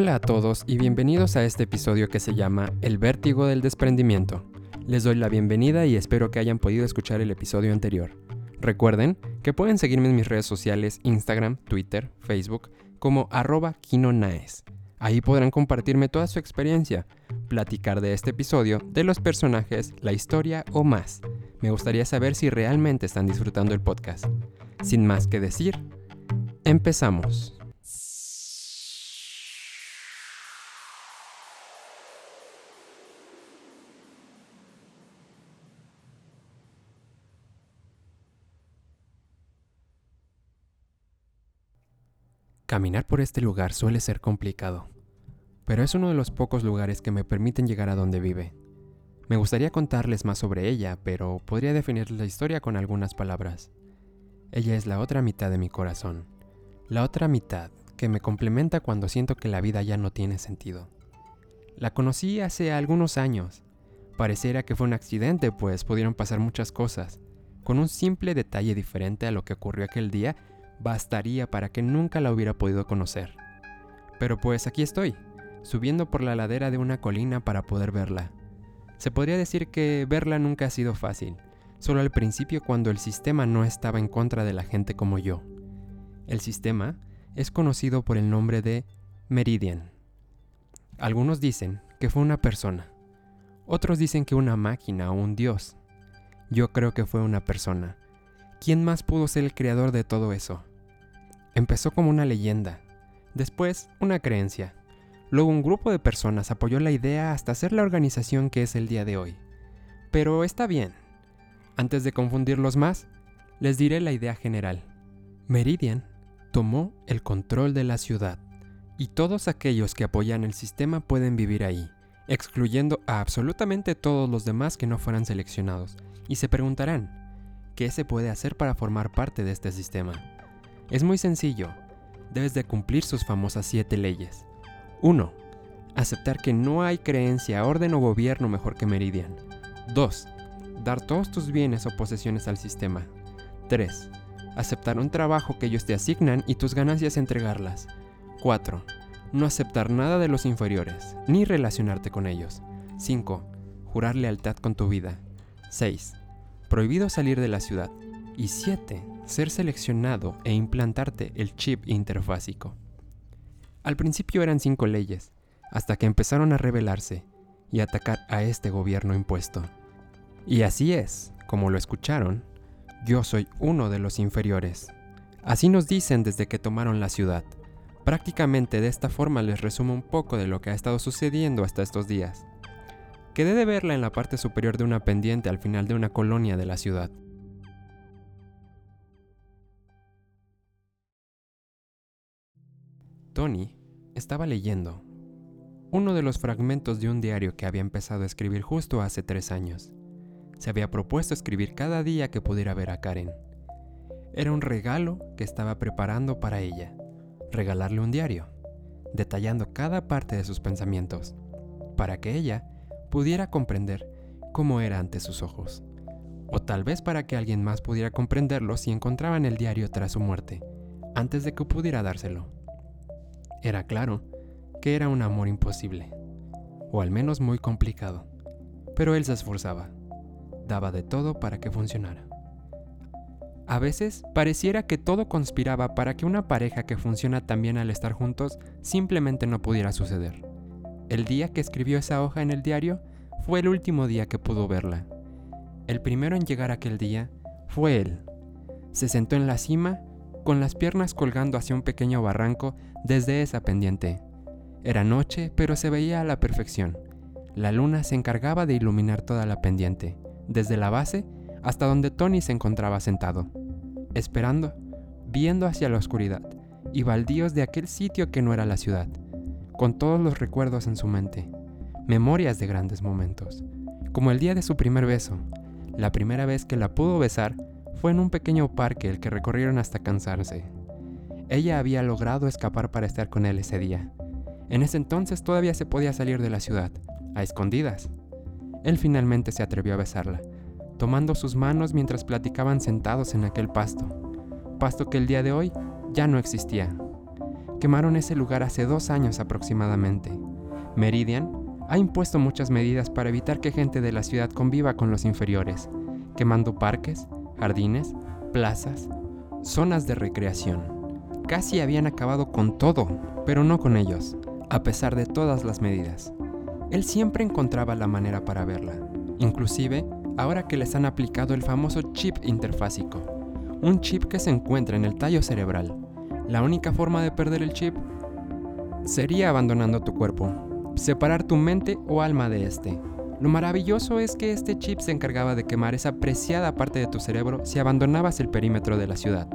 Hola a todos y bienvenidos a este episodio que se llama El vértigo del desprendimiento. Les doy la bienvenida y espero que hayan podido escuchar el episodio anterior. Recuerden que pueden seguirme en mis redes sociales Instagram, Twitter, Facebook como arroba quinonaes. Ahí podrán compartirme toda su experiencia, platicar de este episodio, de los personajes, la historia o más. Me gustaría saber si realmente están disfrutando el podcast. Sin más que decir, empezamos. Caminar por este lugar suele ser complicado, pero es uno de los pocos lugares que me permiten llegar a donde vive. Me gustaría contarles más sobre ella, pero podría definir la historia con algunas palabras. Ella es la otra mitad de mi corazón, la otra mitad que me complementa cuando siento que la vida ya no tiene sentido. La conocí hace algunos años. Pareciera que fue un accidente, pues pudieron pasar muchas cosas. Con un simple detalle diferente a lo que ocurrió aquel día, bastaría para que nunca la hubiera podido conocer. Pero pues aquí estoy, subiendo por la ladera de una colina para poder verla. Se podría decir que verla nunca ha sido fácil, solo al principio cuando el sistema no estaba en contra de la gente como yo. El sistema es conocido por el nombre de Meridian. Algunos dicen que fue una persona, otros dicen que una máquina o un dios. Yo creo que fue una persona. ¿Quién más pudo ser el creador de todo eso? Empezó como una leyenda, después una creencia. Luego un grupo de personas apoyó la idea hasta ser la organización que es el día de hoy. Pero está bien. Antes de confundirlos más, les diré la idea general. Meridian tomó el control de la ciudad y todos aquellos que apoyan el sistema pueden vivir ahí, excluyendo a absolutamente todos los demás que no fueran seleccionados. Y se preguntarán, ¿qué se puede hacer para formar parte de este sistema? Es muy sencillo. Debes de cumplir sus famosas siete leyes. 1. Aceptar que no hay creencia, orden o gobierno mejor que Meridian. 2. Dar todos tus bienes o posesiones al sistema. 3. Aceptar un trabajo que ellos te asignan y tus ganancias entregarlas. 4. No aceptar nada de los inferiores, ni relacionarte con ellos. 5. Jurar lealtad con tu vida. 6. Prohibido salir de la ciudad. Y 7 ser seleccionado e implantarte el chip interfásico. Al principio eran cinco leyes, hasta que empezaron a rebelarse y atacar a este gobierno impuesto. Y así es, como lo escucharon, yo soy uno de los inferiores. Así nos dicen desde que tomaron la ciudad. Prácticamente de esta forma les resumo un poco de lo que ha estado sucediendo hasta estos días. Quedé de verla en la parte superior de una pendiente al final de una colonia de la ciudad. Tony estaba leyendo uno de los fragmentos de un diario que había empezado a escribir justo hace tres años. Se había propuesto escribir cada día que pudiera ver a Karen. Era un regalo que estaba preparando para ella, regalarle un diario, detallando cada parte de sus pensamientos, para que ella pudiera comprender cómo era ante sus ojos. O tal vez para que alguien más pudiera comprenderlo si encontraban el diario tras su muerte, antes de que pudiera dárselo. Era claro que era un amor imposible, o al menos muy complicado, pero él se esforzaba, daba de todo para que funcionara. A veces pareciera que todo conspiraba para que una pareja que funciona tan bien al estar juntos simplemente no pudiera suceder. El día que escribió esa hoja en el diario fue el último día que pudo verla. El primero en llegar aquel día fue él. Se sentó en la cima con las piernas colgando hacia un pequeño barranco desde esa pendiente. Era noche, pero se veía a la perfección. La luna se encargaba de iluminar toda la pendiente, desde la base hasta donde Tony se encontraba sentado, esperando, viendo hacia la oscuridad y baldíos de aquel sitio que no era la ciudad, con todos los recuerdos en su mente, memorias de grandes momentos, como el día de su primer beso, la primera vez que la pudo besar fue en un pequeño parque el que recorrieron hasta cansarse. Ella había logrado escapar para estar con él ese día. En ese entonces todavía se podía salir de la ciudad, a escondidas. Él finalmente se atrevió a besarla, tomando sus manos mientras platicaban sentados en aquel pasto, pasto que el día de hoy ya no existía. quemaron ese lugar hace dos años aproximadamente. Meridian ha impuesto muchas medidas para evitar que gente de la ciudad conviva con los inferiores, quemando parques, jardines, plazas, zonas de recreación. Casi habían acabado con todo, pero no con ellos, a pesar de todas las medidas. Él siempre encontraba la manera para verla, inclusive ahora que les han aplicado el famoso chip interfásico, un chip que se encuentra en el tallo cerebral. La única forma de perder el chip sería abandonando tu cuerpo, separar tu mente o alma de este. Lo maravilloso es que este chip se encargaba de quemar esa preciada parte de tu cerebro si abandonabas el perímetro de la ciudad.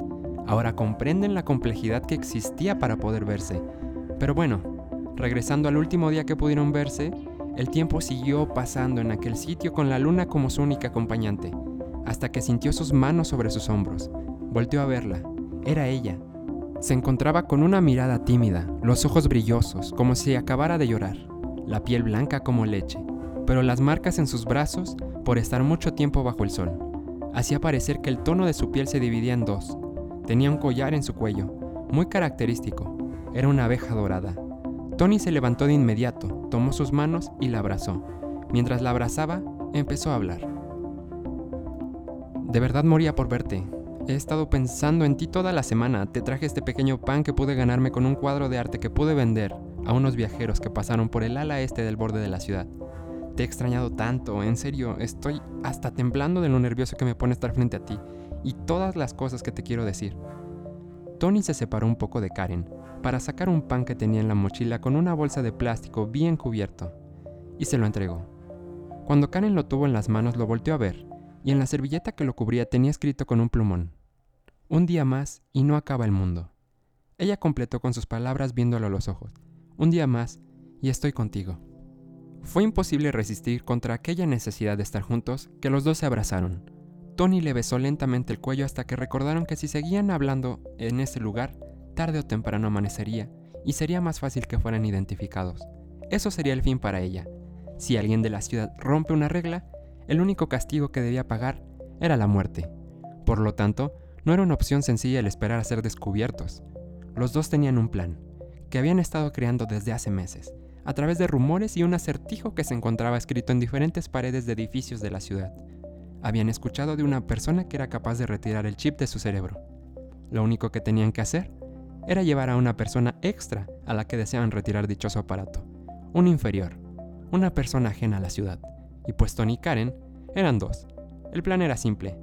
Ahora comprenden la complejidad que existía para poder verse. Pero bueno, regresando al último día que pudieron verse, el tiempo siguió pasando en aquel sitio con la luna como su única acompañante, hasta que sintió sus manos sobre sus hombros. Volteó a verla. Era ella. Se encontraba con una mirada tímida, los ojos brillosos, como si acabara de llorar, la piel blanca como leche, pero las marcas en sus brazos por estar mucho tiempo bajo el sol. Hacía parecer que el tono de su piel se dividía en dos. Tenía un collar en su cuello, muy característico. Era una abeja dorada, Tony se levantó de inmediato, tomó sus manos y la abrazó. Mientras la abrazaba, empezó a hablar. De verdad moría por verte. He estado pensando en ti toda la semana. Te traje este pequeño pan que pude ganarme con un cuadro de arte que pude vender a unos viajeros que pasaron por el ala este del borde de la ciudad. Te he extrañado tanto, en serio, estoy hasta temblando de lo nervioso que me pone estar frente a ti y todas las cosas que te quiero decir. Tony se separó un poco de Karen, para sacar un pan que tenía en la mochila con una bolsa de plástico bien cubierto, y se lo entregó. Cuando Karen lo tuvo en las manos lo volteó a ver, y en la servilleta que lo cubría tenía escrito con un plumón, Un día más y no acaba el mundo. Ella completó con sus palabras viéndolo a los ojos, Un día más y estoy contigo. Fue imposible resistir contra aquella necesidad de estar juntos que los dos se abrazaron. Tony le besó lentamente el cuello hasta que recordaron que si seguían hablando en ese lugar, tarde o temprano amanecería y sería más fácil que fueran identificados. Eso sería el fin para ella. Si alguien de la ciudad rompe una regla, el único castigo que debía pagar era la muerte. Por lo tanto, no era una opción sencilla el esperar a ser descubiertos. Los dos tenían un plan, que habían estado creando desde hace meses, a través de rumores y un acertijo que se encontraba escrito en diferentes paredes de edificios de la ciudad. Habían escuchado de una persona que era capaz de retirar el chip de su cerebro. Lo único que tenían que hacer era llevar a una persona extra a la que deseaban retirar dichoso aparato, un inferior, una persona ajena a la ciudad. Y pues Tony y Karen eran dos. El plan era simple.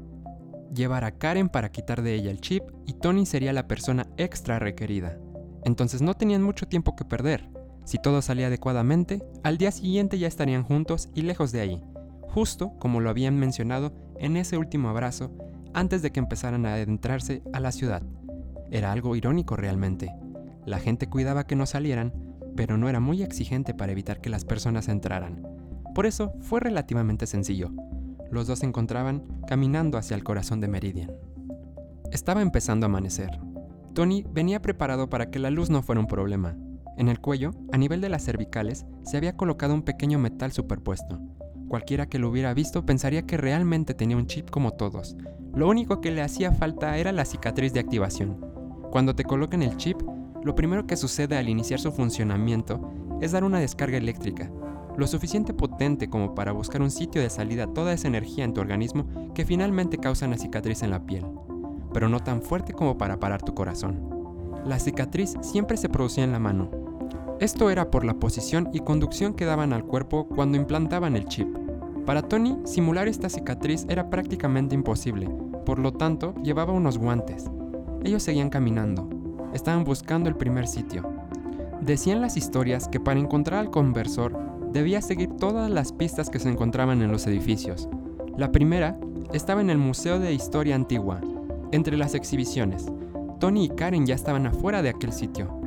Llevar a Karen para quitar de ella el chip y Tony sería la persona extra requerida. Entonces no tenían mucho tiempo que perder. Si todo salía adecuadamente, al día siguiente ya estarían juntos y lejos de ahí, justo como lo habían mencionado en ese último abrazo antes de que empezaran a adentrarse a la ciudad. Era algo irónico realmente. La gente cuidaba que no salieran, pero no era muy exigente para evitar que las personas entraran. Por eso fue relativamente sencillo. Los dos se encontraban caminando hacia el corazón de Meridian. Estaba empezando a amanecer. Tony venía preparado para que la luz no fuera un problema. En el cuello, a nivel de las cervicales, se había colocado un pequeño metal superpuesto. Cualquiera que lo hubiera visto pensaría que realmente tenía un chip como todos. Lo único que le hacía falta era la cicatriz de activación, cuando te colocan el chip, lo primero que sucede al iniciar su funcionamiento es dar una descarga eléctrica, lo suficiente potente como para buscar un sitio de salida a toda esa energía en tu organismo que finalmente causa una cicatriz en la piel, pero no tan fuerte como para parar tu corazón. La cicatriz siempre se producía en la mano. Esto era por la posición y conducción que daban al cuerpo cuando implantaban el chip. Para Tony, simular esta cicatriz era prácticamente imposible, por lo tanto llevaba unos guantes, ellos seguían caminando. Estaban buscando el primer sitio. Decían las historias que para encontrar al conversor debía seguir todas las pistas que se encontraban en los edificios. La primera estaba en el Museo de Historia Antigua. Entre las exhibiciones, Tony y Karen ya estaban afuera de aquel sitio.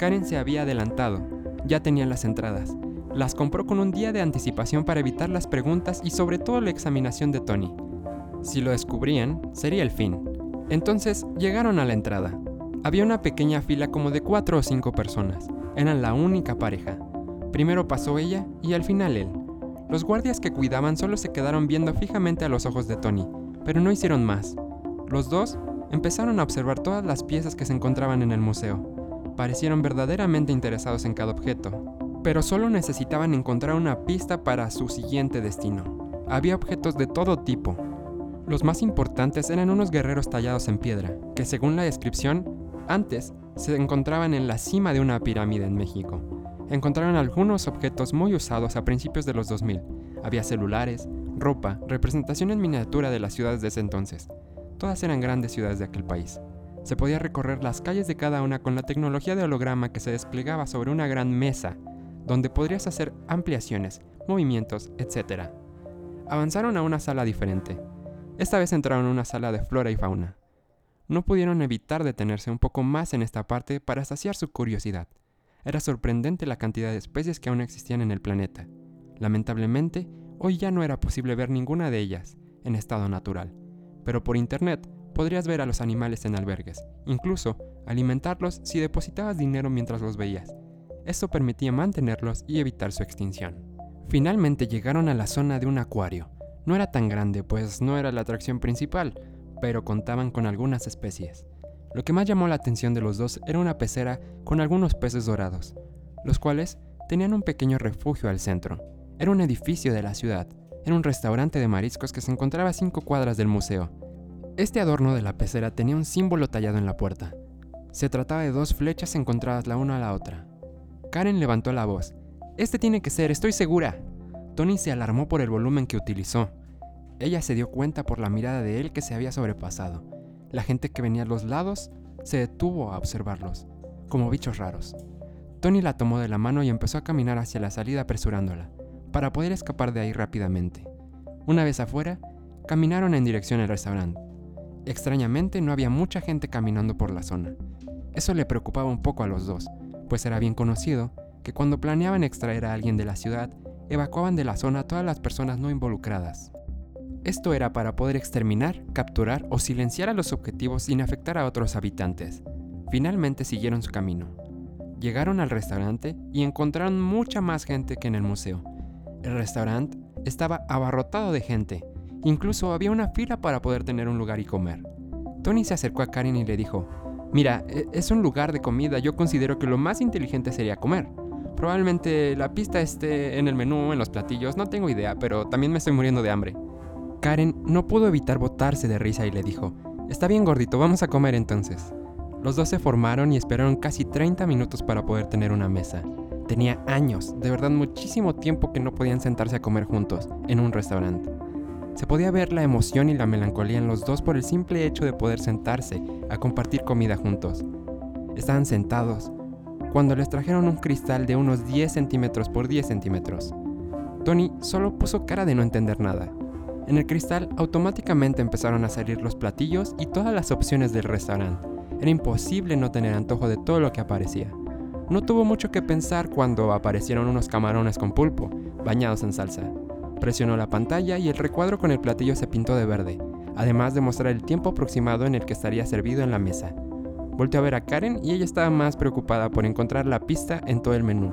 Karen se había adelantado, ya tenía las entradas. Las compró con un día de anticipación para evitar las preguntas y sobre todo la examinación de Tony. Si lo descubrían, sería el fin. Entonces llegaron a la entrada. Había una pequeña fila como de cuatro o cinco personas. Eran la única pareja. Primero pasó ella y al final él. Los guardias que cuidaban solo se quedaron viendo fijamente a los ojos de Tony, pero no hicieron más. Los dos empezaron a observar todas las piezas que se encontraban en el museo. Parecieron verdaderamente interesados en cada objeto, pero solo necesitaban encontrar una pista para su siguiente destino. Había objetos de todo tipo. Los más importantes eran unos guerreros tallados en piedra, que según la descripción, antes se encontraban en la cima de una pirámide en México. Encontraron algunos objetos muy usados a principios de los 2000. Había celulares, ropa, representación en miniatura de las ciudades de ese entonces. Todas eran grandes ciudades de aquel país. Se podía recorrer las calles de cada una con la tecnología de holograma que se desplegaba sobre una gran mesa, donde podrías hacer ampliaciones, movimientos, etc. Avanzaron a una sala diferente. Esta vez entraron en una sala de flora y fauna. No pudieron evitar detenerse un poco más en esta parte para saciar su curiosidad. Era sorprendente la cantidad de especies que aún existían en el planeta. Lamentablemente, hoy ya no era posible ver ninguna de ellas en estado natural, pero por internet podrías ver a los animales en albergues, incluso alimentarlos si depositabas dinero mientras los veías. Esto permitía mantenerlos y evitar su extinción. Finalmente llegaron a la zona de un acuario. No era tan grande, pues no era la atracción principal, pero contaban con algunas especies. Lo que más llamó la atención de los dos era una pecera con algunos peces dorados, los cuales tenían un pequeño refugio al centro. Era un edificio de la ciudad, era un restaurante de mariscos que se encontraba a cinco cuadras del museo. Este adorno de la pecera tenía un símbolo tallado en la puerta. Se trataba de dos flechas encontradas la una a la otra. Karen levantó la voz. Este tiene que ser, estoy segura. Tony se alarmó por el volumen que utilizó. Ella se dio cuenta por la mirada de él que se había sobrepasado. La gente que venía a los lados se detuvo a observarlos, como bichos raros. Tony la tomó de la mano y empezó a caminar hacia la salida apresurándola, para poder escapar de ahí rápidamente. Una vez afuera, caminaron en dirección al restaurante. Extrañamente no había mucha gente caminando por la zona. Eso le preocupaba un poco a los dos, pues era bien conocido que cuando planeaban extraer a alguien de la ciudad, evacuaban de la zona a todas las personas no involucradas. Esto era para poder exterminar, capturar o silenciar a los objetivos sin afectar a otros habitantes. Finalmente siguieron su camino. Llegaron al restaurante y encontraron mucha más gente que en el museo. El restaurante estaba abarrotado de gente. Incluso había una fila para poder tener un lugar y comer. Tony se acercó a Karen y le dijo, Mira, e, es un lugar de comida, yo considero que lo más inteligente sería comer. Probablemente la pista esté en el menú, en los platillos, no tengo idea, pero también me estoy muriendo de hambre. Karen no pudo evitar botarse de risa y le dijo, Está bien gordito, vamos a comer entonces. Los dos se formaron y esperaron casi 30 minutos para poder tener una mesa. Tenía años, de verdad muchísimo tiempo que no podían sentarse a comer juntos, en un restaurante. Se podía ver la emoción y la melancolía en los dos por el simple hecho de poder sentarse a compartir comida juntos. Estaban sentados cuando les trajeron un cristal de unos 10 centímetros por 10 centímetros. Tony solo puso cara de no entender nada. En el cristal automáticamente empezaron a salir los platillos y todas las opciones del restaurante. Era imposible no tener antojo de todo lo que aparecía. No tuvo mucho que pensar cuando aparecieron unos camarones con pulpo, bañados en salsa. Presionó la pantalla y el recuadro con el platillo se pintó de verde, además de mostrar el tiempo aproximado en el que estaría servido en la mesa. Volteó a ver a Karen y ella estaba más preocupada por encontrar la pista en todo el menú.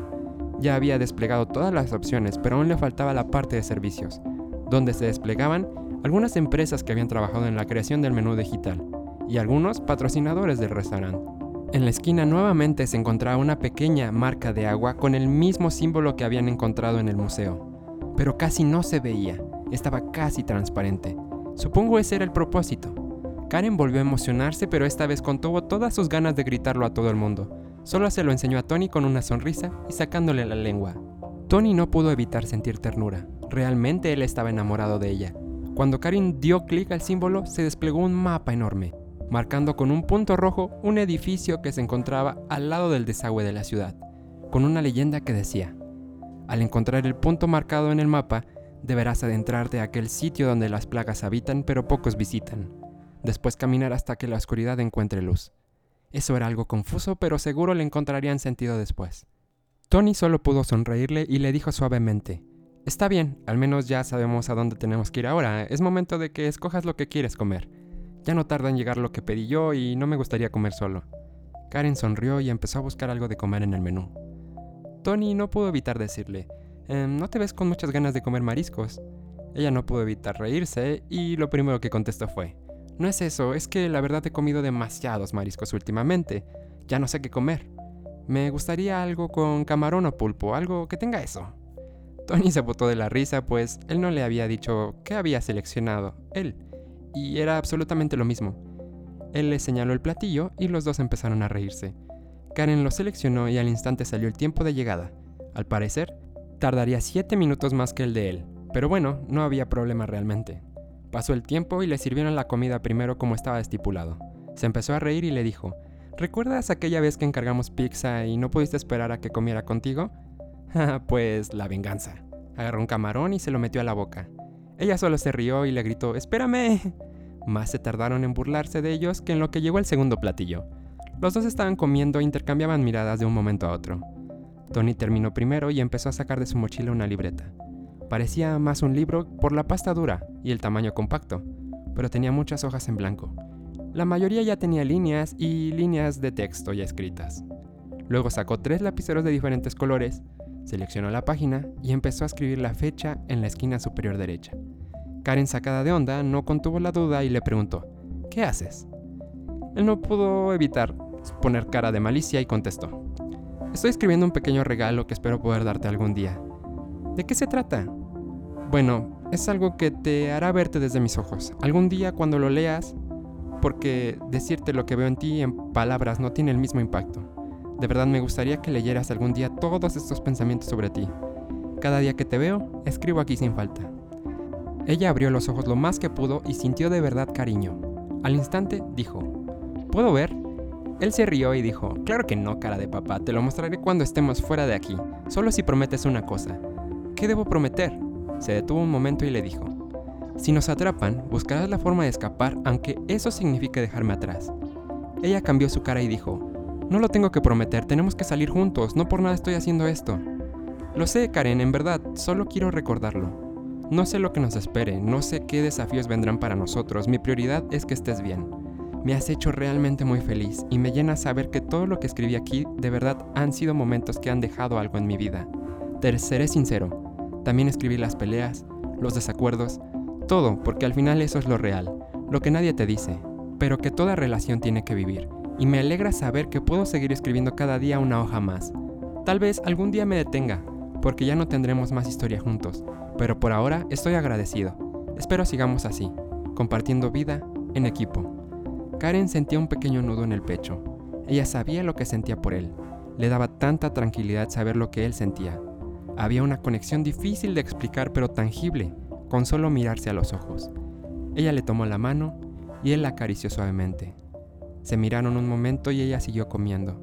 Ya había desplegado todas las opciones, pero aún le faltaba la parte de servicios donde se desplegaban algunas empresas que habían trabajado en la creación del menú digital y algunos patrocinadores del restaurante. En la esquina nuevamente se encontraba una pequeña marca de agua con el mismo símbolo que habían encontrado en el museo, pero casi no se veía, estaba casi transparente. Supongo ese era el propósito. Karen volvió a emocionarse, pero esta vez contuvo todas sus ganas de gritarlo a todo el mundo. Solo se lo enseñó a Tony con una sonrisa y sacándole la lengua. Tony no pudo evitar sentir ternura. Realmente él estaba enamorado de ella. Cuando Karin dio clic al símbolo, se desplegó un mapa enorme, marcando con un punto rojo un edificio que se encontraba al lado del desagüe de la ciudad, con una leyenda que decía, al encontrar el punto marcado en el mapa, deberás adentrarte a aquel sitio donde las plagas habitan pero pocos visitan. Después caminar hasta que la oscuridad encuentre luz. Eso era algo confuso, pero seguro le encontrarían sentido después. Tony solo pudo sonreírle y le dijo suavemente, Está bien, al menos ya sabemos a dónde tenemos que ir ahora. Es momento de que escojas lo que quieres comer. Ya no tarda en llegar lo que pedí yo y no me gustaría comer solo. Karen sonrió y empezó a buscar algo de comer en el menú. Tony no pudo evitar decirle, em, ¿no te ves con muchas ganas de comer mariscos? Ella no pudo evitar reírse y lo primero que contestó fue, no es eso, es que la verdad he comido demasiados mariscos últimamente, ya no sé qué comer. Me gustaría algo con camarón o pulpo, algo que tenga eso. Tony se botó de la risa, pues él no le había dicho qué había seleccionado, él, y era absolutamente lo mismo. Él le señaló el platillo y los dos empezaron a reírse. Karen lo seleccionó y al instante salió el tiempo de llegada. Al parecer, tardaría 7 minutos más que el de él, pero bueno, no había problema realmente. Pasó el tiempo y le sirvieron la comida primero como estaba estipulado. Se empezó a reír y le dijo, ¿recuerdas aquella vez que encargamos pizza y no pudiste esperar a que comiera contigo? pues la venganza. Agarró un camarón y se lo metió a la boca. Ella solo se rió y le gritó, ¡Espérame! Más se tardaron en burlarse de ellos que en lo que llegó el segundo platillo. Los dos estaban comiendo e intercambiaban miradas de un momento a otro. Tony terminó primero y empezó a sacar de su mochila una libreta. Parecía más un libro por la pasta dura y el tamaño compacto, pero tenía muchas hojas en blanco. La mayoría ya tenía líneas y líneas de texto ya escritas. Luego sacó tres lapiceros de diferentes colores, seleccionó la página y empezó a escribir la fecha en la esquina superior derecha. Karen, sacada de onda, no contuvo la duda y le preguntó, ¿qué haces? Él no pudo evitar poner cara de malicia y contestó, Estoy escribiendo un pequeño regalo que espero poder darte algún día. ¿De qué se trata? Bueno, es algo que te hará verte desde mis ojos. Algún día cuando lo leas, porque decirte lo que veo en ti en palabras no tiene el mismo impacto. De verdad me gustaría que leyeras algún día todos estos pensamientos sobre ti. Cada día que te veo, escribo aquí sin falta. Ella abrió los ojos lo más que pudo y sintió de verdad cariño. Al instante dijo, ¿puedo ver? Él se rió y dijo, claro que no, cara de papá, te lo mostraré cuando estemos fuera de aquí, solo si prometes una cosa. ¿Qué debo prometer? Se detuvo un momento y le dijo, si nos atrapan, buscarás la forma de escapar aunque eso signifique dejarme atrás. Ella cambió su cara y dijo, no lo tengo que prometer, tenemos que salir juntos, no por nada estoy haciendo esto. Lo sé, Karen, en verdad, solo quiero recordarlo. No sé lo que nos espere, no sé qué desafíos vendrán para nosotros, mi prioridad es que estés bien. Me has hecho realmente muy feliz y me llena saber que todo lo que escribí aquí de verdad han sido momentos que han dejado algo en mi vida. Te seré sincero, también escribí las peleas, los desacuerdos, todo porque al final eso es lo real, lo que nadie te dice, pero que toda relación tiene que vivir. Y me alegra saber que puedo seguir escribiendo cada día una hoja más. Tal vez algún día me detenga, porque ya no tendremos más historia juntos, pero por ahora estoy agradecido. Espero sigamos así, compartiendo vida en equipo. Karen sentía un pequeño nudo en el pecho. Ella sabía lo que sentía por él. Le daba tanta tranquilidad saber lo que él sentía. Había una conexión difícil de explicar pero tangible, con solo mirarse a los ojos. Ella le tomó la mano y él la acarició suavemente. Se miraron un momento y ella siguió comiendo.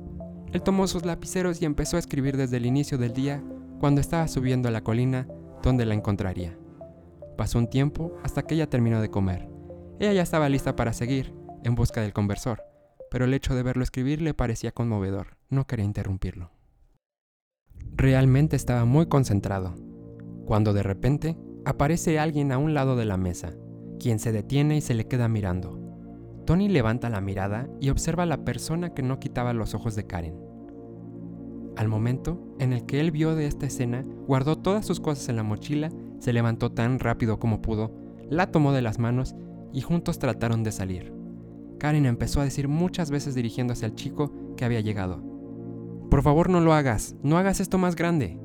Él tomó sus lapiceros y empezó a escribir desde el inicio del día, cuando estaba subiendo a la colina donde la encontraría. Pasó un tiempo hasta que ella terminó de comer. Ella ya estaba lista para seguir, en busca del conversor, pero el hecho de verlo escribir le parecía conmovedor. No quería interrumpirlo. Realmente estaba muy concentrado, cuando de repente aparece alguien a un lado de la mesa, quien se detiene y se le queda mirando. Tony levanta la mirada y observa a la persona que no quitaba los ojos de Karen. Al momento en el que él vio de esta escena, guardó todas sus cosas en la mochila, se levantó tan rápido como pudo, la tomó de las manos y juntos trataron de salir. Karen empezó a decir muchas veces dirigiéndose al chico que había llegado. Por favor no lo hagas, no hagas esto más grande.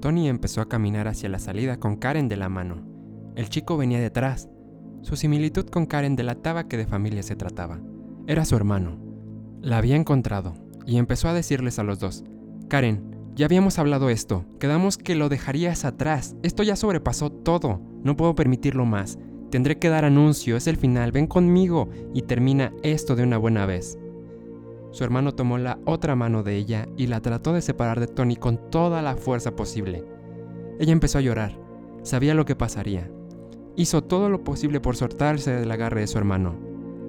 Tony empezó a caminar hacia la salida con Karen de la mano. El chico venía detrás. Su similitud con Karen delataba que de familia se trataba. Era su hermano. La había encontrado y empezó a decirles a los dos, Karen, ya habíamos hablado esto, quedamos que lo dejarías atrás, esto ya sobrepasó todo, no puedo permitirlo más, Tendré que dar anuncio, es el final, ven conmigo y termina esto de una buena vez. Su hermano tomó la otra mano de ella y la trató de separar de Tony con toda la fuerza posible. Ella empezó a llorar, sabía lo que pasaría. Hizo todo lo posible por soltarse del agarre de su hermano,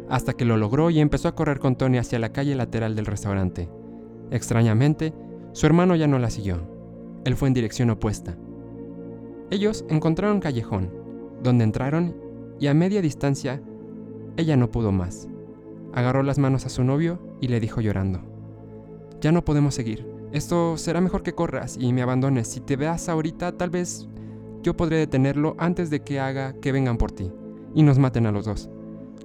hasta que lo logró y empezó a correr con Tony hacia la calle lateral del restaurante. Extrañamente, su hermano ya no la siguió. Él fue en dirección opuesta. Ellos encontraron callejón, donde entraron y a media distancia ella no pudo más. Agarró las manos a su novio y le dijo llorando, Ya no podemos seguir, esto será mejor que corras y me abandones. Si te veas ahorita, tal vez yo podré detenerlo antes de que haga que vengan por ti y nos maten a los dos.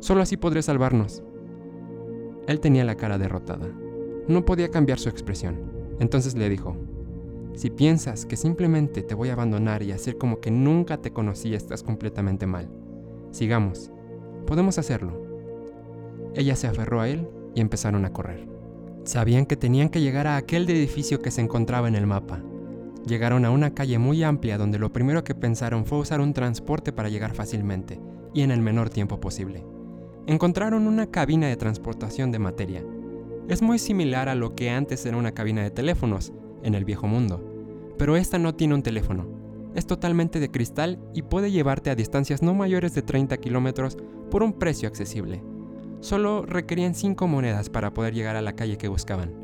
Solo así podré salvarnos. Él tenía la cara derrotada. No podía cambiar su expresión. Entonces le dijo, si piensas que simplemente te voy a abandonar y hacer como que nunca te conocí, estás completamente mal. Sigamos. Podemos hacerlo. Ella se aferró a él y empezaron a correr. Sabían que tenían que llegar a aquel edificio que se encontraba en el mapa. Llegaron a una calle muy amplia donde lo primero que pensaron fue usar un transporte para llegar fácilmente y en el menor tiempo posible. Encontraron una cabina de transportación de materia. Es muy similar a lo que antes era una cabina de teléfonos en el viejo mundo, pero esta no tiene un teléfono. Es totalmente de cristal y puede llevarte a distancias no mayores de 30 kilómetros por un precio accesible. Solo requerían 5 monedas para poder llegar a la calle que buscaban.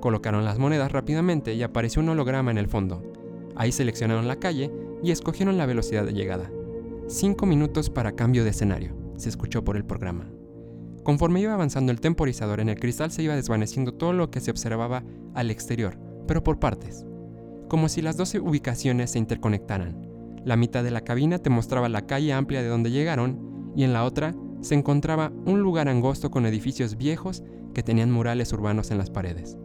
Colocaron las monedas rápidamente y apareció un holograma en el fondo. Ahí seleccionaron la calle y escogieron la velocidad de llegada. 5 minutos para cambio de escenario, se escuchó por el programa. Conforme iba avanzando el temporizador en el cristal se iba desvaneciendo todo lo que se observaba al exterior, pero por partes como si las 12 ubicaciones se interconectaran. La mitad de la cabina te mostraba la calle amplia de donde llegaron y en la otra se encontraba un lugar angosto con edificios viejos que tenían murales urbanos en las paredes.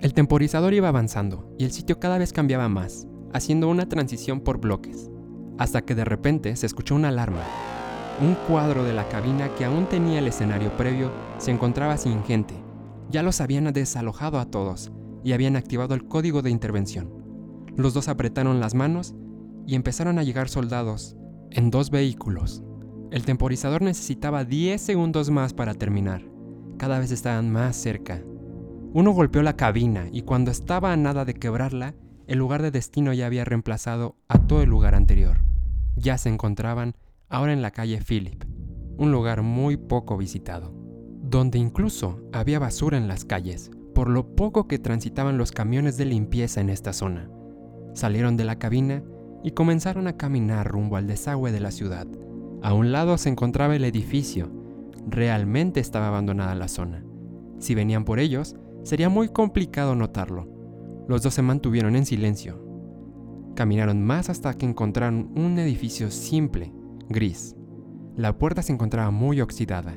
El temporizador iba avanzando y el sitio cada vez cambiaba más, haciendo una transición por bloques, hasta que de repente se escuchó una alarma. Un cuadro de la cabina que aún tenía el escenario previo se encontraba sin gente. Ya los habían desalojado a todos y habían activado el código de intervención. Los dos apretaron las manos y empezaron a llegar soldados en dos vehículos. El temporizador necesitaba 10 segundos más para terminar. Cada vez estaban más cerca. Uno golpeó la cabina y cuando estaba a nada de quebrarla, el lugar de destino ya había reemplazado a todo el lugar anterior. Ya se encontraban ahora en la calle Philip, un lugar muy poco visitado, donde incluso había basura en las calles, por lo poco que transitaban los camiones de limpieza en esta zona. Salieron de la cabina y comenzaron a caminar rumbo al desagüe de la ciudad. A un lado se encontraba el edificio. Realmente estaba abandonada la zona. Si venían por ellos, sería muy complicado notarlo. Los dos se mantuvieron en silencio. Caminaron más hasta que encontraron un edificio simple, gris. La puerta se encontraba muy oxidada.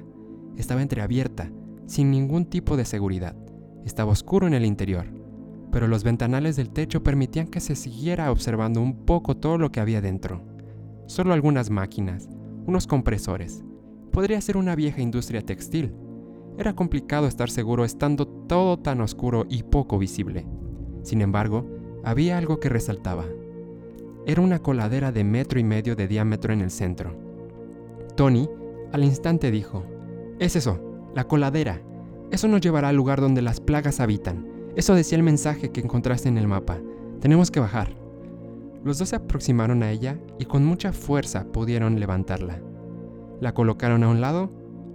Estaba entreabierta, sin ningún tipo de seguridad. Estaba oscuro en el interior pero los ventanales del techo permitían que se siguiera observando un poco todo lo que había dentro. Solo algunas máquinas, unos compresores. Podría ser una vieja industria textil. Era complicado estar seguro estando todo tan oscuro y poco visible. Sin embargo, había algo que resaltaba. Era una coladera de metro y medio de diámetro en el centro. Tony al instante dijo, Es eso, la coladera. Eso nos llevará al lugar donde las plagas habitan eso decía el mensaje que encontraste en el mapa. Tenemos que bajar. Los dos se aproximaron a ella y con mucha fuerza pudieron levantarla. La colocaron a un lado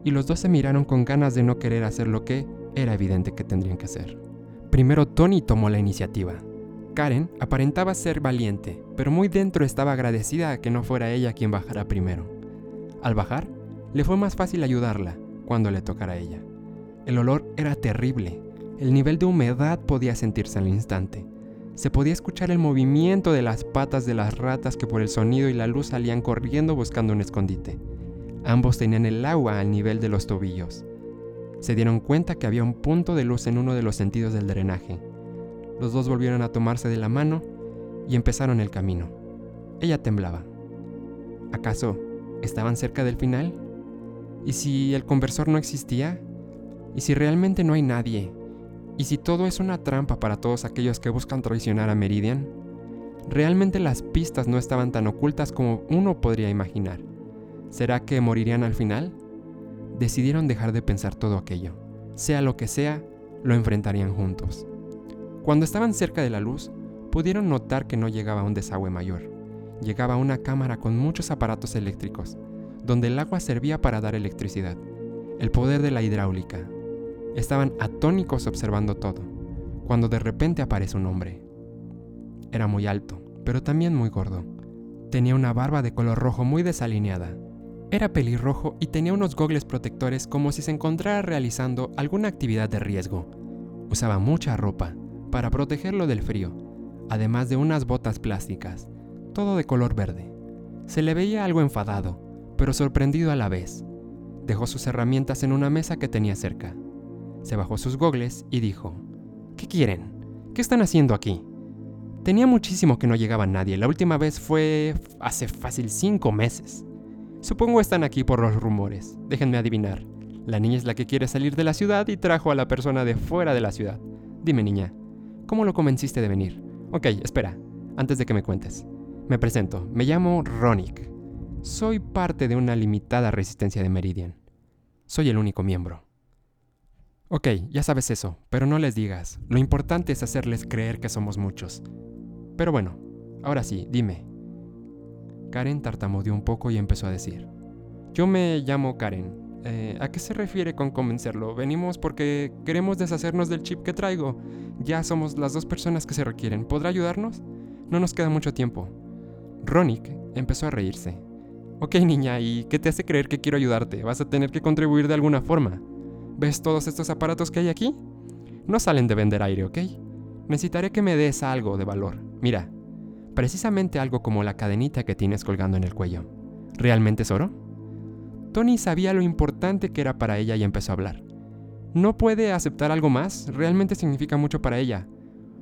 y los dos se miraron con ganas de no querer hacer lo que era evidente que tendrían que hacer. Primero Tony tomó la iniciativa. Karen aparentaba ser valiente, pero muy dentro estaba agradecida a que no fuera ella quien bajara primero. Al bajar, le fue más fácil ayudarla cuando le tocara a ella. El olor era terrible el nivel de humedad podía sentirse al instante. Se podía escuchar el movimiento de las patas de las ratas que por el sonido y la luz salían corriendo buscando un escondite. Ambos tenían el agua al nivel de los tobillos. Se dieron cuenta que había un punto de luz en uno de los sentidos del drenaje. Los dos volvieron a tomarse de la mano y empezaron el camino. Ella temblaba. ¿Acaso estaban cerca del final? ¿Y si el conversor no existía? ¿Y si realmente no hay nadie ¿Y si todo es una trampa para todos aquellos que buscan traicionar a Meridian? Realmente las pistas no estaban tan ocultas como uno podría imaginar. ¿Será que morirían al final? Decidieron dejar de pensar todo aquello. Sea lo que sea, lo enfrentarían juntos. Cuando estaban cerca de la luz, pudieron notar que no llegaba un desagüe mayor. Llegaba una cámara con muchos aparatos eléctricos, donde el agua servía para dar electricidad. El poder de la hidráulica, Estaban atónicos observando todo, cuando de repente aparece un hombre. Era muy alto, pero también muy gordo. Tenía una barba de color rojo muy desalineada. Era pelirrojo y tenía unos gogles protectores como si se encontrara realizando alguna actividad de riesgo. Usaba mucha ropa para protegerlo del frío, además de unas botas plásticas, todo de color verde. Se le veía algo enfadado, pero sorprendido a la vez. Dejó sus herramientas en una mesa que tenía cerca. Se bajó sus gogles y dijo, ¿Qué quieren? ¿Qué están haciendo aquí? Tenía muchísimo que no llegaba nadie. La última vez fue hace fácil cinco meses. Supongo están aquí por los rumores. Déjenme adivinar. La niña es la que quiere salir de la ciudad y trajo a la persona de fuera de la ciudad. Dime, niña, ¿cómo lo convenciste de venir? Ok, espera, antes de que me cuentes. Me presento, me llamo Ronick. Soy parte de una limitada resistencia de Meridian. Soy el único miembro. Ok, ya sabes eso, pero no les digas. Lo importante es hacerles creer que somos muchos. Pero bueno, ahora sí, dime. Karen tartamudeó un poco y empezó a decir. Yo me llamo Karen. Eh, ¿A qué se refiere con convencerlo? Venimos porque queremos deshacernos del chip que traigo. Ya somos las dos personas que se requieren. ¿Podrá ayudarnos? No nos queda mucho tiempo. Ronick empezó a reírse. Ok, niña, ¿y qué te hace creer que quiero ayudarte? Vas a tener que contribuir de alguna forma. ¿Ves todos estos aparatos que hay aquí? No salen de vender aire, ¿ok? Necesitaré que me des algo de valor. Mira, precisamente algo como la cadenita que tienes colgando en el cuello. ¿Realmente es oro? Tony sabía lo importante que era para ella y empezó a hablar. ¿No puede aceptar algo más? Realmente significa mucho para ella.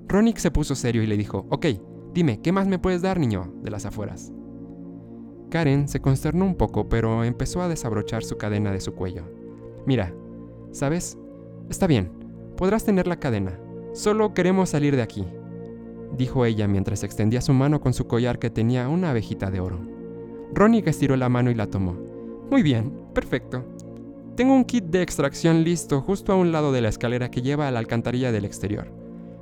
Ronick se puso serio y le dijo, ok, dime, ¿qué más me puedes dar, niño? de las afueras. Karen se consternó un poco, pero empezó a desabrochar su cadena de su cuello. Mira, ¿sabes? Está bien, podrás tener la cadena. Solo queremos salir de aquí, dijo ella mientras extendía su mano con su collar que tenía una abejita de oro. Ronick estiró la mano y la tomó. Muy bien, perfecto. Tengo un kit de extracción listo justo a un lado de la escalera que lleva a la alcantarilla del exterior.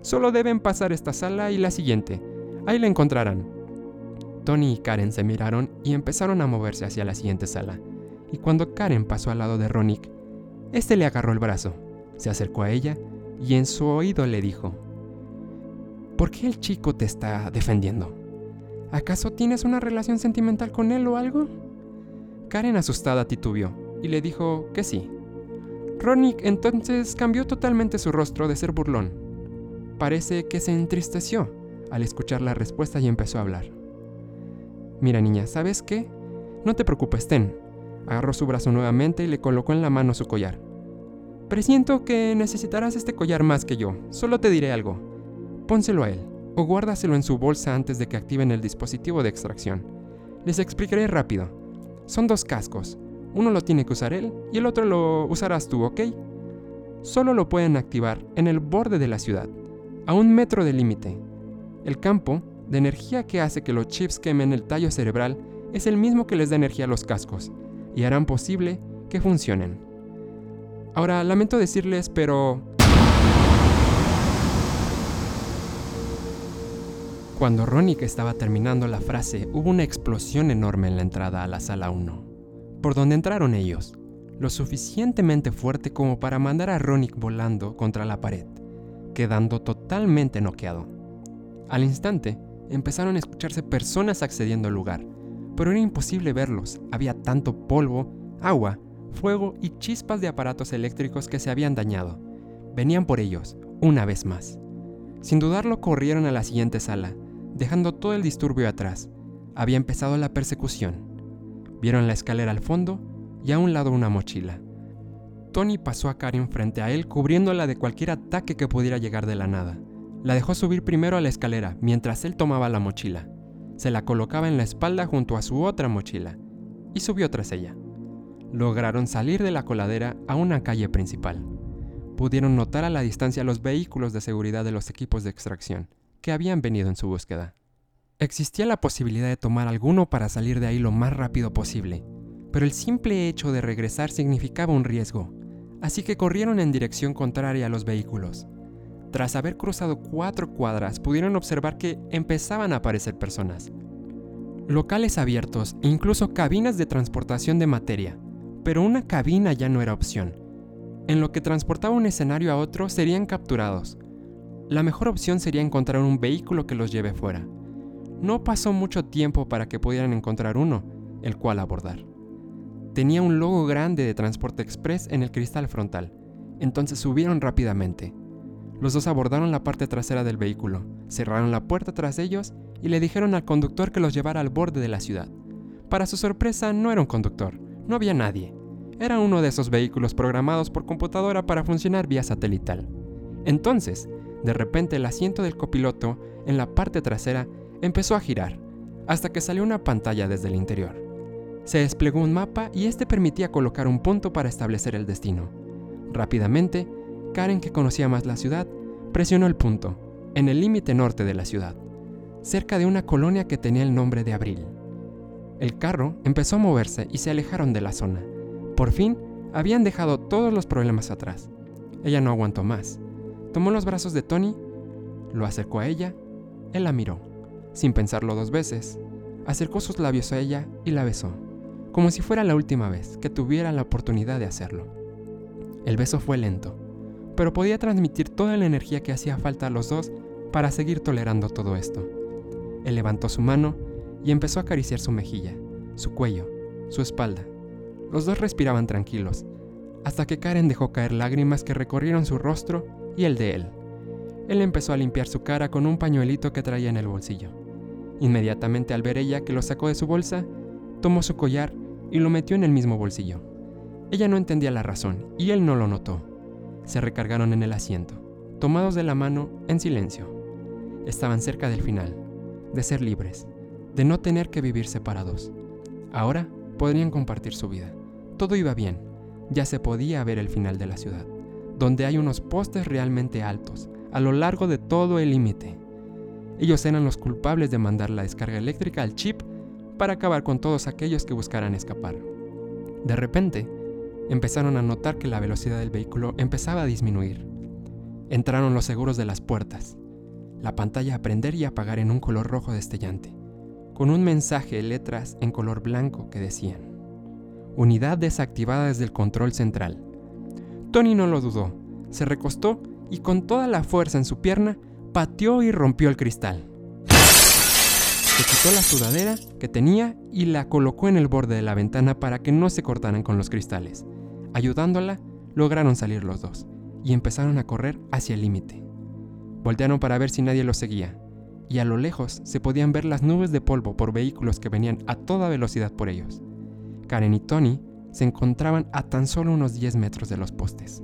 Solo deben pasar esta sala y la siguiente. Ahí la encontrarán. Tony y Karen se miraron y empezaron a moverse hacia la siguiente sala. Y cuando Karen pasó al lado de Ronick, este le agarró el brazo, se acercó a ella y en su oído le dijo, ¿Por qué el chico te está defendiendo? ¿Acaso tienes una relación sentimental con él o algo? Karen asustada titubeó y le dijo que sí. Ronick entonces cambió totalmente su rostro de ser burlón. Parece que se entristeció al escuchar la respuesta y empezó a hablar. Mira niña, ¿sabes qué? No te preocupes, ten. Agarró su brazo nuevamente y le colocó en la mano su collar. Presiento que necesitarás este collar más que yo. Solo te diré algo. Pónselo a él, o guárdaselo en su bolsa antes de que activen el dispositivo de extracción. Les explicaré rápido. Son dos cascos. Uno lo tiene que usar él y el otro lo usarás tú, ¿ok? Solo lo pueden activar en el borde de la ciudad, a un metro del límite. El campo de energía que hace que los chips quemen el tallo cerebral es el mismo que les da energía a los cascos, y harán posible que funcionen. Ahora, lamento decirles, pero... Cuando Ronick estaba terminando la frase, hubo una explosión enorme en la entrada a la sala 1, por donde entraron ellos, lo suficientemente fuerte como para mandar a Ronick volando contra la pared, quedando totalmente noqueado. Al instante, empezaron a escucharse personas accediendo al lugar, pero era imposible verlos, había tanto polvo, agua fuego y chispas de aparatos eléctricos que se habían dañado. Venían por ellos, una vez más. Sin dudarlo, corrieron a la siguiente sala, dejando todo el disturbio atrás. Había empezado la persecución. Vieron la escalera al fondo y a un lado una mochila. Tony pasó a Karen frente a él cubriéndola de cualquier ataque que pudiera llegar de la nada. La dejó subir primero a la escalera mientras él tomaba la mochila. Se la colocaba en la espalda junto a su otra mochila y subió tras ella lograron salir de la coladera a una calle principal. Pudieron notar a la distancia los vehículos de seguridad de los equipos de extracción, que habían venido en su búsqueda. Existía la posibilidad de tomar alguno para salir de ahí lo más rápido posible, pero el simple hecho de regresar significaba un riesgo, así que corrieron en dirección contraria a los vehículos. Tras haber cruzado cuatro cuadras, pudieron observar que empezaban a aparecer personas. Locales abiertos e incluso cabinas de transportación de materia, pero una cabina ya no era opción. En lo que transportaba un escenario a otro serían capturados. La mejor opción sería encontrar un vehículo que los lleve fuera. No pasó mucho tiempo para que pudieran encontrar uno, el cual abordar. Tenía un logo grande de Transporte Express en el cristal frontal, entonces subieron rápidamente. Los dos abordaron la parte trasera del vehículo, cerraron la puerta tras ellos y le dijeron al conductor que los llevara al borde de la ciudad. Para su sorpresa, no era un conductor, no había nadie. Era uno de esos vehículos programados por computadora para funcionar vía satelital. Entonces, De repente el asiento del copiloto en la parte trasera empezó a girar, hasta que salió una pantalla desde el interior. Se desplegó un mapa y este permitía colocar un punto para establecer el destino. Rápidamente, Karen, que conocía más la ciudad, presionó el punto, en el límite norte de la ciudad, cerca de una colonia que tenía el nombre de Abril. El carro empezó a moverse y se alejaron de la zona. Por fin, habían dejado todos los problemas atrás. Ella no aguantó más. Tomó los brazos de Tony, lo acercó a ella, él la miró. Sin pensarlo dos veces, acercó sus labios a ella y la besó, como si fuera la última vez que tuviera la oportunidad de hacerlo. El beso fue lento, pero podía transmitir toda la energía que hacía falta a los dos para seguir tolerando todo esto. Él levantó su mano y empezó a acariciar su mejilla, su cuello, su espalda. Los dos respiraban tranquilos, hasta que Karen dejó caer lágrimas que recorrieron su rostro y el de él. Él empezó a limpiar su cara con un pañuelito que traía en el bolsillo. Inmediatamente al ver ella que lo sacó de su bolsa, tomó su collar y lo metió en el mismo bolsillo. Ella no entendía la razón y él no lo notó. Se recargaron en el asiento, tomados de la mano en silencio. Estaban cerca del final, de ser libres, de no tener que vivir separados. Ahora podrían compartir su vida. Todo iba bien. Ya se podía ver el final de la ciudad, donde hay unos postes realmente altos, a lo largo de todo el límite. Ellos eran los culpables de mandar la descarga eléctrica al chip para acabar con todos aquellos que buscaran escapar. De repente, empezaron a notar que la velocidad del vehículo empezaba a disminuir. Entraron los seguros de las puertas, la pantalla a prender y apagar en un color rojo destellante con un mensaje de letras en color blanco que decían, Unidad desactivada desde el control central. Tony no lo dudó, se recostó y con toda la fuerza en su pierna pateó y rompió el cristal. Se quitó la sudadera que tenía y la colocó en el borde de la ventana para que no se cortaran con los cristales. Ayudándola, lograron salir los dos y empezaron a correr hacia el límite. Voltearon para ver si nadie los seguía, y a lo lejos se podían ver las nubes de polvo por vehículos que venían a toda velocidad por ellos. Karen y Tony se encontraban a tan solo unos 10 metros de los postes.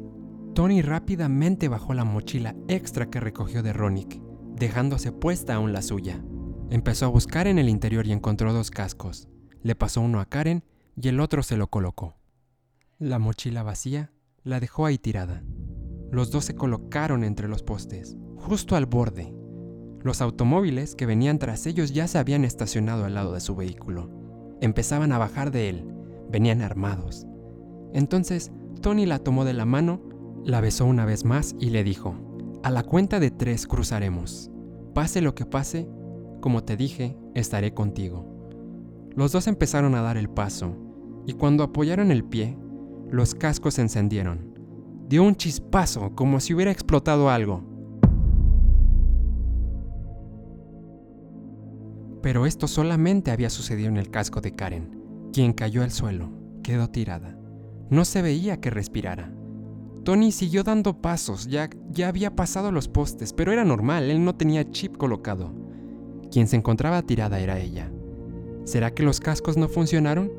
Tony rápidamente bajó la mochila extra que recogió de Ronick, dejándose puesta aún la suya. Empezó a buscar en el interior y encontró dos cascos. Le pasó uno a Karen y el otro se lo colocó. La mochila vacía la dejó ahí tirada. Los dos se colocaron entre los postes, justo al borde, los automóviles que venían tras ellos ya se habían estacionado al lado de su vehículo. Empezaban a bajar de él. Venían armados. Entonces, Tony la tomó de la mano, la besó una vez más y le dijo, a la cuenta de tres cruzaremos. Pase lo que pase, como te dije, estaré contigo. Los dos empezaron a dar el paso, y cuando apoyaron el pie, los cascos se encendieron. Dio un chispazo como si hubiera explotado algo. Pero esto solamente había sucedido en el casco de Karen, quien cayó al suelo, quedó tirada. No se veía que respirara. Tony siguió dando pasos, ya, ya había pasado los postes, pero era normal, él no tenía chip colocado. Quien se encontraba tirada era ella. ¿Será que los cascos no funcionaron?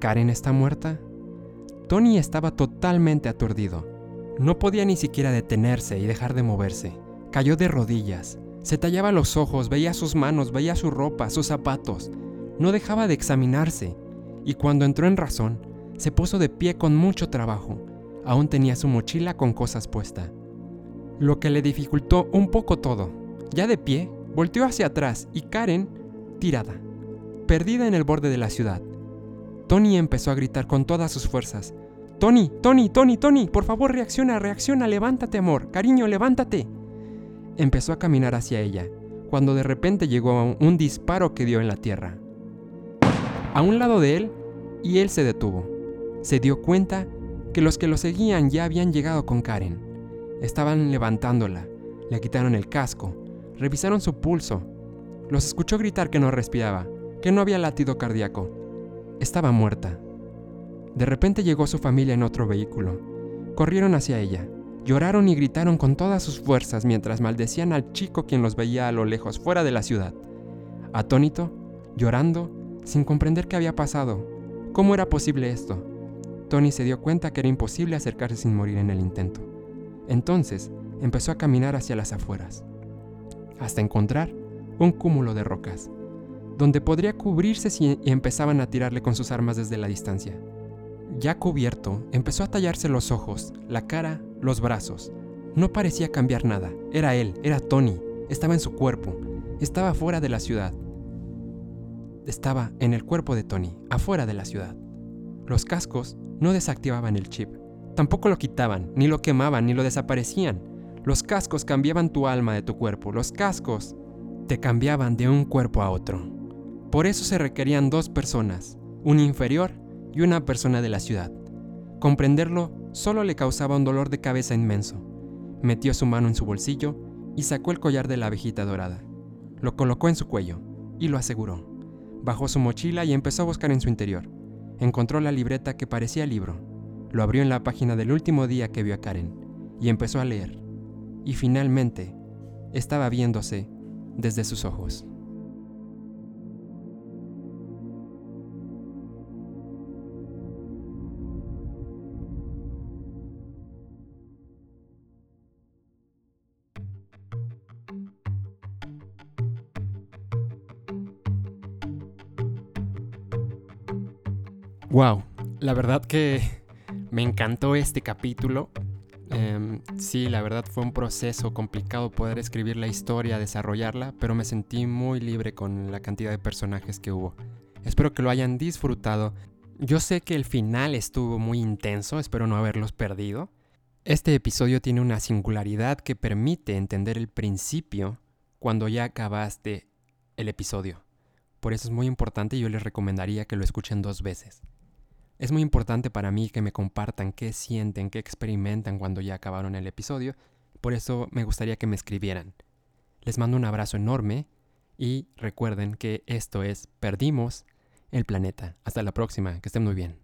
¿Karen está muerta? Tony estaba totalmente aturdido. No podía ni siquiera detenerse y dejar de moverse. Cayó de rodillas, se tallaba los ojos, veía sus manos, veía su ropa, sus zapatos. No dejaba de examinarse, y cuando entró en razón, se puso de pie con mucho trabajo. Aún tenía su mochila con cosas puesta. Lo que le dificultó un poco todo. Ya de pie, volteó hacia atrás y Karen, tirada, perdida en el borde de la ciudad. Tony empezó a gritar con todas sus fuerzas. Tony, Tony, Tony, Tony, por favor reacciona, reacciona, levántate, amor, cariño, levántate empezó a caminar hacia ella, cuando de repente llegó un disparo que dio en la tierra. A un lado de él, y él se detuvo. Se dio cuenta que los que lo seguían ya habían llegado con Karen. Estaban levantándola, le quitaron el casco, revisaron su pulso. Los escuchó gritar que no respiraba, que no había latido cardíaco. Estaba muerta. De repente llegó su familia en otro vehículo. Corrieron hacia ella. Lloraron y gritaron con todas sus fuerzas mientras maldecían al chico quien los veía a lo lejos fuera de la ciudad. Atónito, llorando, sin comprender qué había pasado, cómo era posible esto. Tony se dio cuenta que era imposible acercarse sin morir en el intento. Entonces, empezó a caminar hacia las afueras, hasta encontrar un cúmulo de rocas, donde podría cubrirse si empezaban a tirarle con sus armas desde la distancia. Ya cubierto, empezó a tallarse los ojos, la cara, los brazos. No parecía cambiar nada. Era él, era Tony. Estaba en su cuerpo. Estaba fuera de la ciudad. Estaba en el cuerpo de Tony, afuera de la ciudad. Los cascos no desactivaban el chip. Tampoco lo quitaban, ni lo quemaban, ni lo desaparecían. Los cascos cambiaban tu alma de tu cuerpo. Los cascos te cambiaban de un cuerpo a otro. Por eso se requerían dos personas, un inferior y una persona de la ciudad. Comprenderlo solo le causaba un dolor de cabeza inmenso. Metió su mano en su bolsillo y sacó el collar de la abejita dorada. Lo colocó en su cuello y lo aseguró. Bajó su mochila y empezó a buscar en su interior. Encontró la libreta que parecía libro. Lo abrió en la página del último día que vio a Karen y empezó a leer. Y finalmente estaba viéndose desde sus ojos. Wow, la verdad que me encantó este capítulo. Em, sí, la verdad fue un proceso complicado poder escribir la historia, desarrollarla, pero me sentí muy libre con la cantidad de personajes que hubo. Espero que lo hayan disfrutado. Yo sé que el final estuvo muy intenso, espero no haberlos perdido. Este episodio tiene una singularidad que permite entender el principio cuando ya acabaste el episodio. Por eso es muy importante y yo les recomendaría que lo escuchen dos veces. Es muy importante para mí que me compartan qué sienten, qué experimentan cuando ya acabaron el episodio, por eso me gustaría que me escribieran. Les mando un abrazo enorme y recuerden que esto es Perdimos el planeta. Hasta la próxima, que estén muy bien.